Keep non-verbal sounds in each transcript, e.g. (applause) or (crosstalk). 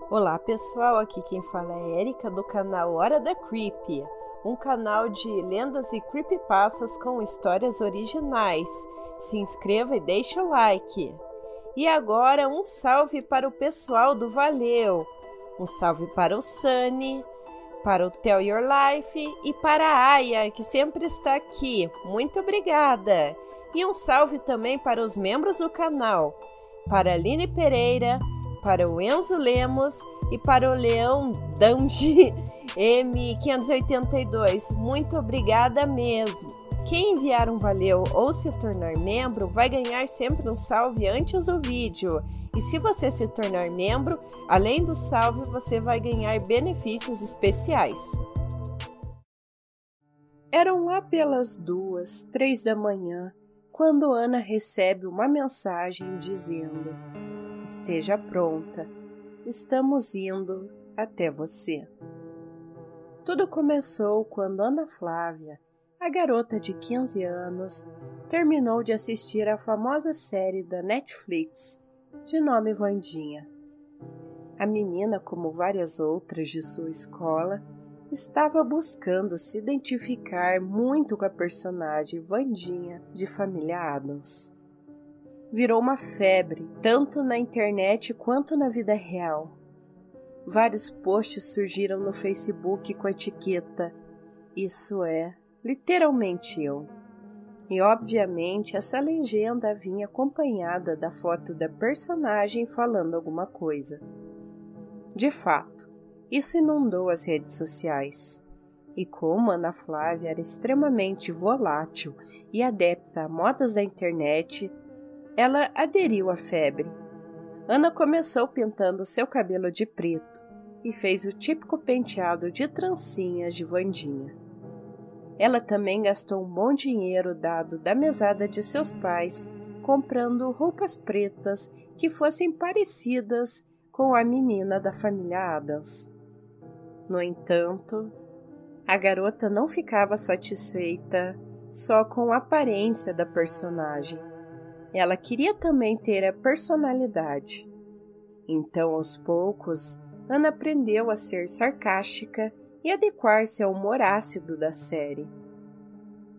Olá pessoal, aqui quem fala é Erika do canal Hora da Creepy, um canal de lendas e creepypastas com histórias originais. Se inscreva e deixe o like. E agora um salve para o pessoal do Valeu, um salve para o Sunny, para o Tell Your Life e para a Aya, que sempre está aqui. Muito obrigada! E um salve também para os membros do canal, para Aline Pereira, para o Enzo Lemos e para o Leão Danji (laughs) M582. Muito obrigada mesmo! Quem enviar um valeu ou se tornar membro vai ganhar sempre um salve antes do vídeo. E se você se tornar membro, além do salve, você vai ganhar benefícios especiais. Eram lá pelas duas, três da manhã, quando Ana recebe uma mensagem dizendo: Esteja pronta, estamos indo até você. Tudo começou quando Ana Flávia a garota de 15 anos terminou de assistir a famosa série da Netflix de nome Vandinha. A menina, como várias outras de sua escola, estava buscando se identificar muito com a personagem Vandinha de Família Adams. Virou uma febre, tanto na internet quanto na vida real. Vários posts surgiram no Facebook com a etiqueta Isso é literalmente eu. E obviamente essa legenda vinha acompanhada da foto da personagem falando alguma coisa. De fato, isso inundou as redes sociais. E como Ana Flávia era extremamente volátil e adepta a modas da internet, ela aderiu à febre. Ana começou pintando seu cabelo de preto e fez o típico penteado de trancinhas de Vandinha. Ela também gastou um bom dinheiro dado da mesada de seus pais comprando roupas pretas que fossem parecidas com a menina da família Adams. No entanto, a garota não ficava satisfeita só com a aparência da personagem. Ela queria também ter a personalidade. Então, aos poucos, Ana aprendeu a ser sarcástica e adequar-se ao humor ácido da série.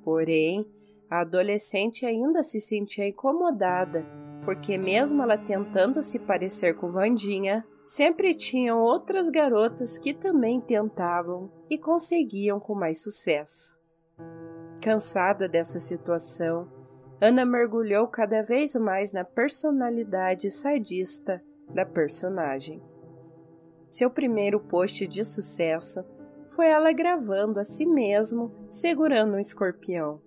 Porém, a adolescente ainda se sentia incomodada, porque mesmo ela tentando se parecer com Vandinha, sempre tinham outras garotas que também tentavam e conseguiam com mais sucesso. Cansada dessa situação, Ana mergulhou cada vez mais na personalidade sadista da personagem. Seu primeiro post de sucesso foi ela gravando a si mesmo segurando um escorpião.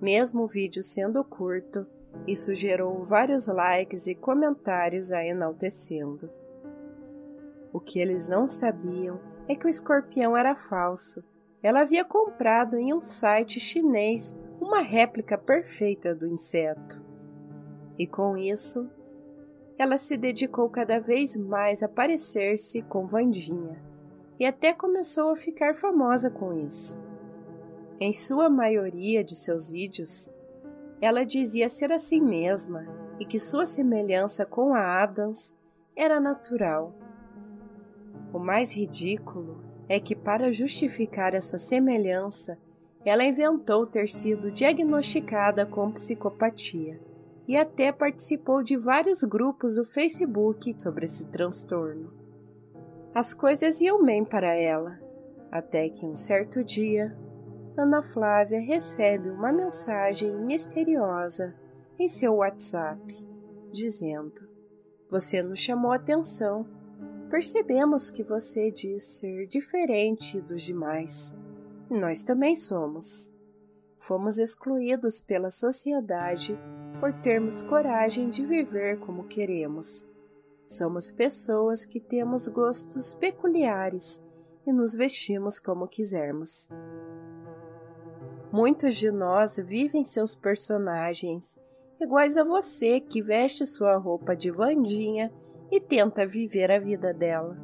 Mesmo o vídeo sendo curto, isso gerou vários likes e comentários a enaltecendo. O que eles não sabiam é que o escorpião era falso. Ela havia comprado em um site chinês uma réplica perfeita do inseto. E com isso, ela se dedicou cada vez mais a parecer-se com Vandinha e até começou a ficar famosa com isso. Em sua maioria de seus vídeos, ela dizia ser assim mesma e que sua semelhança com a Adams era natural. O mais ridículo é que, para justificar essa semelhança, ela inventou ter sido diagnosticada com psicopatia e até participou de vários grupos do Facebook sobre esse transtorno. As coisas iam bem para ela, até que um certo dia, Ana Flávia recebe uma mensagem misteriosa em seu WhatsApp, dizendo: Você nos chamou atenção. Percebemos que você diz ser diferente dos demais. Nós também somos. Fomos excluídos pela sociedade por termos coragem de viver como queremos Somos pessoas que temos gostos peculiares e nos vestimos como quisermos. Muitos de nós vivem seus personagens, iguais a você que veste sua roupa de Vandinha e tenta viver a vida dela.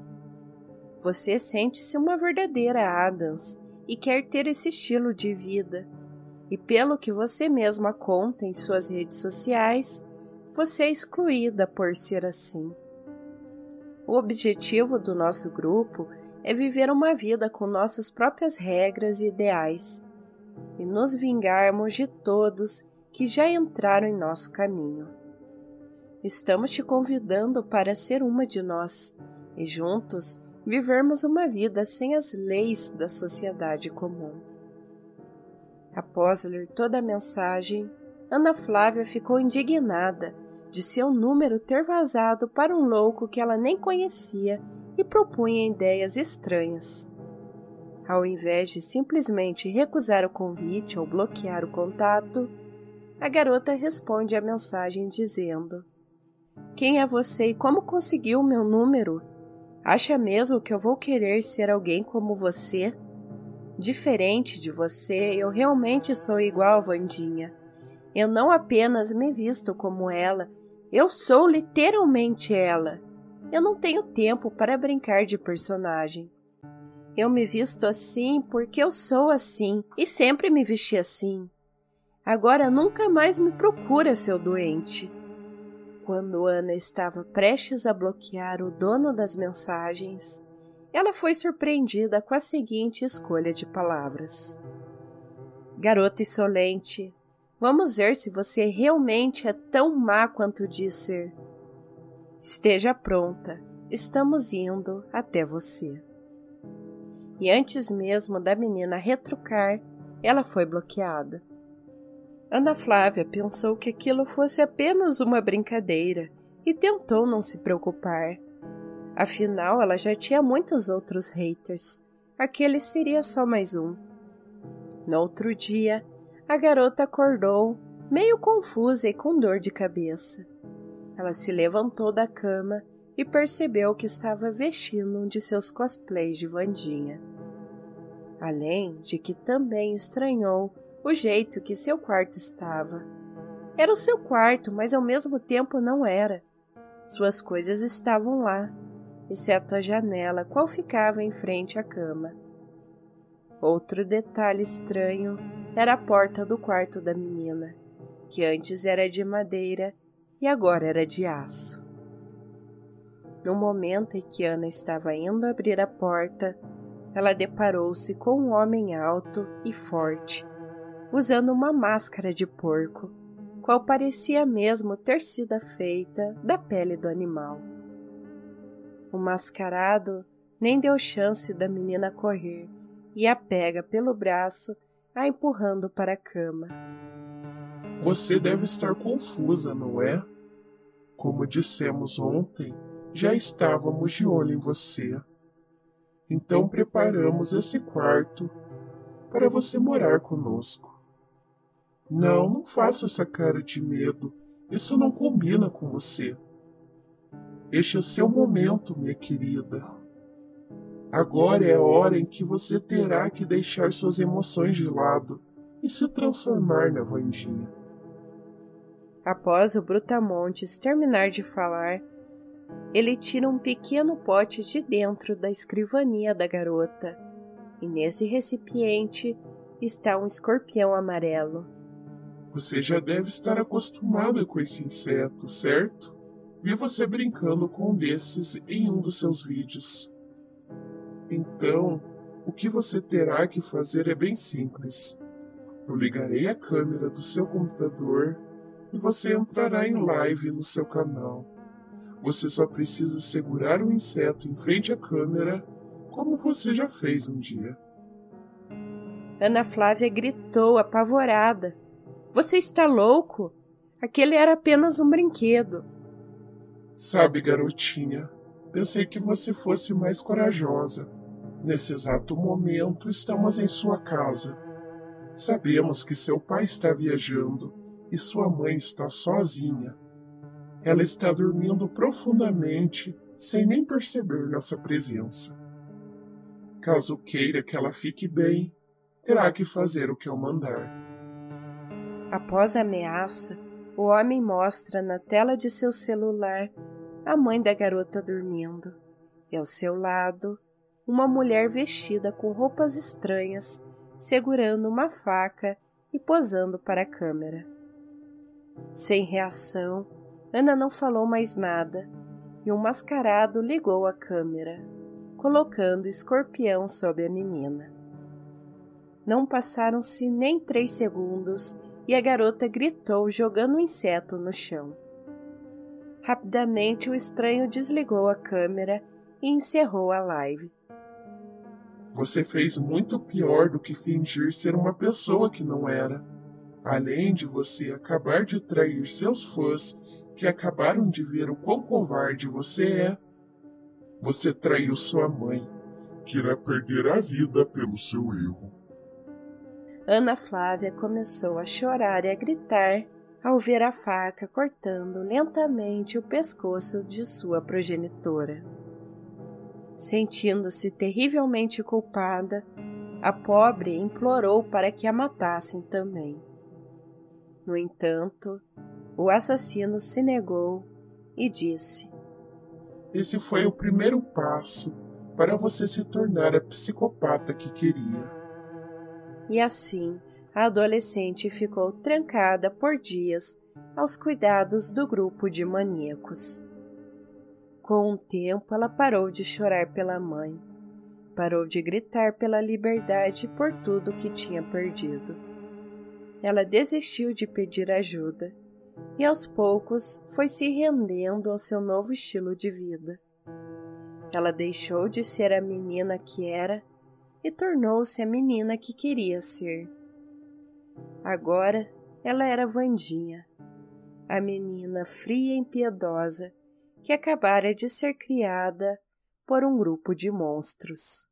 Você sente-se uma verdadeira Adams e quer ter esse estilo de vida. E pelo que você mesma conta em suas redes sociais, você é excluída por ser assim. O objetivo do nosso grupo é viver uma vida com nossas próprias regras e ideais e nos vingarmos de todos que já entraram em nosso caminho. Estamos te convidando para ser uma de nós e juntos vivermos uma vida sem as leis da sociedade comum. Após ler toda a mensagem, Ana Flávia ficou indignada de seu número ter vazado para um louco que ela nem conhecia e propunha ideias estranhas. Ao invés de simplesmente recusar o convite ou bloquear o contato, a garota responde a mensagem dizendo: Quem é você e como conseguiu o meu número? Acha mesmo que eu vou querer ser alguém como você? Diferente de você, eu realmente sou igual a Vandinha. Eu não apenas me visto como ela, eu sou literalmente ela. Eu não tenho tempo para brincar de personagem. Eu me visto assim porque eu sou assim e sempre me vesti assim. Agora nunca mais me procura, seu doente. Quando Ana estava prestes a bloquear o dono das mensagens, ela foi surpreendida com a seguinte escolha de palavras: Garota insolente, vamos ver se você realmente é tão má quanto diz ser. Esteja pronta, estamos indo até você. E antes mesmo da menina retrucar, ela foi bloqueada. Ana Flávia pensou que aquilo fosse apenas uma brincadeira e tentou não se preocupar. Afinal, ela já tinha muitos outros haters. Aquele seria só mais um. No outro dia, a garota acordou, meio confusa e com dor de cabeça. Ela se levantou da cama e percebeu que estava vestindo um de seus cosplays de Vandinha. Além de que também estranhou o jeito que seu quarto estava. Era o seu quarto, mas ao mesmo tempo não era. Suas coisas estavam lá, exceto a janela, qual ficava em frente à cama. Outro detalhe estranho era a porta do quarto da menina, que antes era de madeira e agora era de aço. No momento em que Ana estava indo abrir a porta, ela deparou-se com um homem alto e forte, usando uma máscara de porco, qual parecia mesmo ter sido feita da pele do animal. O mascarado nem deu chance da menina correr e a pega pelo braço, a empurrando para a cama. Você deve estar confusa, não é? Como dissemos ontem, já estávamos de olho em você. Então preparamos esse quarto para você morar conosco. Não, não faça essa cara de medo. Isso não combina com você. Este é seu momento, minha querida. Agora é a hora em que você terá que deixar suas emoções de lado e se transformar na Vandinha. Após o Brutamontes terminar de falar, ele tira um pequeno pote de dentro da escrivania da garota, e nesse recipiente está um escorpião amarelo. Você já deve estar acostumada com esse inseto, certo? Vi você brincando com um desses em um dos seus vídeos. Então, o que você terá que fazer é bem simples. Eu ligarei a câmera do seu computador e você entrará em live no seu canal. Você só precisa segurar o inseto em frente à câmera, como você já fez um dia. Ana Flávia gritou, apavorada. Você está louco? Aquele era apenas um brinquedo. Sabe, garotinha, pensei que você fosse mais corajosa. Nesse exato momento, estamos em sua casa. Sabemos que seu pai está viajando e sua mãe está sozinha. Ela está dormindo profundamente, sem nem perceber nossa presença. Caso queira que ela fique bem, terá que fazer o que eu mandar. Após a ameaça, o homem mostra na tela de seu celular a mãe da garota dormindo e ao seu lado uma mulher vestida com roupas estranhas, segurando uma faca e posando para a câmera. Sem reação, Ana não falou mais nada e um mascarado ligou a câmera, colocando escorpião sob a menina. Não passaram-se nem três segundos e a garota gritou, jogando o um inseto no chão. Rapidamente o estranho desligou a câmera e encerrou a live. Você fez muito pior do que fingir ser uma pessoa que não era. Além de você acabar de trair seus fãs que acabaram de ver o quão covarde você é, você traiu sua mãe, que irá perder a vida pelo seu erro. Ana Flávia começou a chorar e a gritar ao ver a faca cortando lentamente o pescoço de sua progenitora. Sentindo-se terrivelmente culpada, a pobre implorou para que a matassem também. No entanto, o assassino se negou e disse: Esse foi o primeiro passo para você se tornar a psicopata que queria. E assim, a adolescente ficou trancada por dias aos cuidados do grupo de maníacos. Com o tempo, ela parou de chorar pela mãe, parou de gritar pela liberdade por tudo que tinha perdido. Ela desistiu de pedir ajuda e aos poucos foi se rendendo ao seu novo estilo de vida. Ela deixou de ser a menina que era e tornou-se a menina que queria ser. Agora ela era Vandinha, a menina fria e impiedosa que acabara de ser criada por um grupo de monstros.